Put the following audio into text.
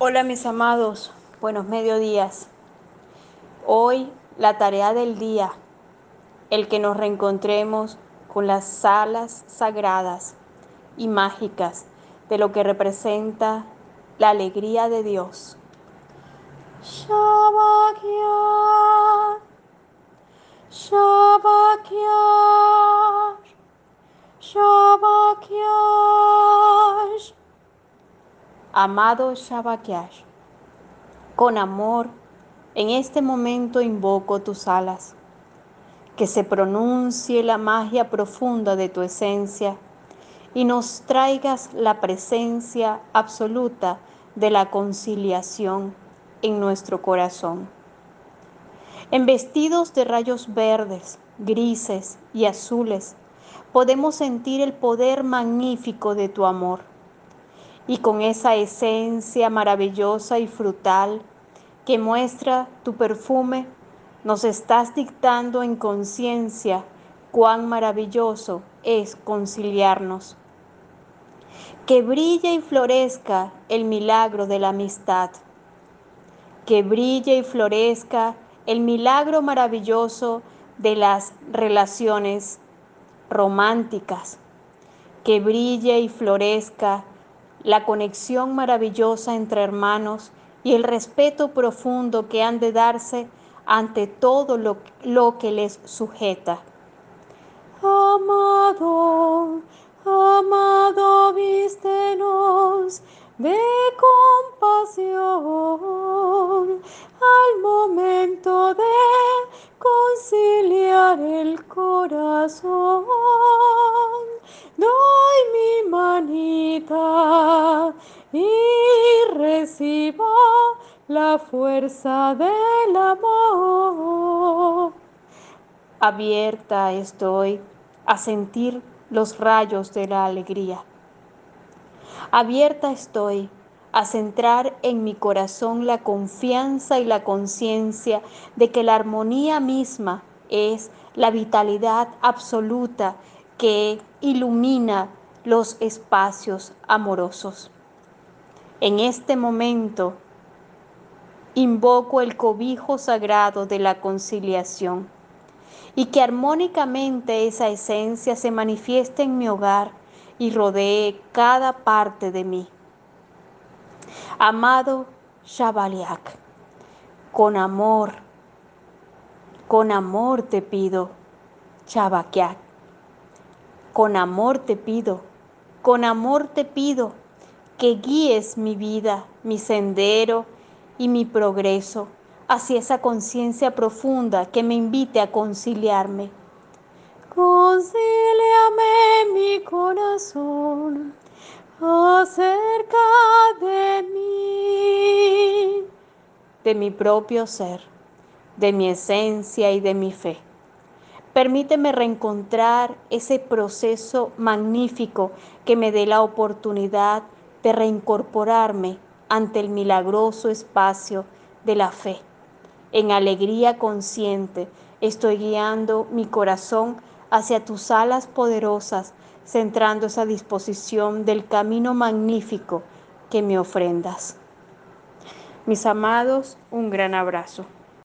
Hola mis amados, buenos mediodías. Hoy la tarea del día, el que nos reencontremos con las salas sagradas y mágicas de lo que representa la alegría de Dios. Shabakia, Shabakia, amado Shabakiash, con amor, en este momento invoco tus alas, que se pronuncie la magia profunda de tu esencia y nos traigas la presencia absoluta de la conciliación en nuestro corazón. En vestidos de rayos verdes, grises y azules, podemos sentir el poder magnífico de tu amor y con esa esencia maravillosa y frutal que muestra tu perfume, nos estás dictando en conciencia cuán maravilloso es conciliarnos. Que brille y florezca el milagro de la amistad. Que brille y florezca el milagro maravilloso de las relaciones románticas. Que brille y florezca la conexión maravillosa entre hermanos y el respeto profundo que han de darse ante todo lo, que les sujeta. Amado, amado, vístenos de compasión al momento de conciliar el corazón. Recibo la fuerza del amor. Abierta estoy a sentir los rayos de la alegría. Abierta estoy a centrar en mi corazón la confianza y la conciencia de que la armonía misma es la vitalidad absoluta que ilumina los espacios amorosos. En este momento invoco el cobijo sagrado de la conciliación y que armónicamente esa esencia se manifieste en mi hogar y rodee cada parte de mí. Amado Shabaliak, con amor, con amor te pido, Shabakiak, con amor te pido, con amor te pido que guíes mi vida, mi sendero y mi progreso hacia esa conciencia profunda que me invite a conciliarme. Concíliame mi corazón acerca de mí, de mi propio ser, de mi esencia y de mi fe. Permíteme reencontrar ese proceso magnífico que me dé la oportunidad de reincorporarme ante el milagroso espacio de la fe. En alegría consciente estoy guiando mi corazón hacia tus alas poderosas, centrando esa disposición del camino magnífico que me ofrendas. Mis amados, un gran abrazo.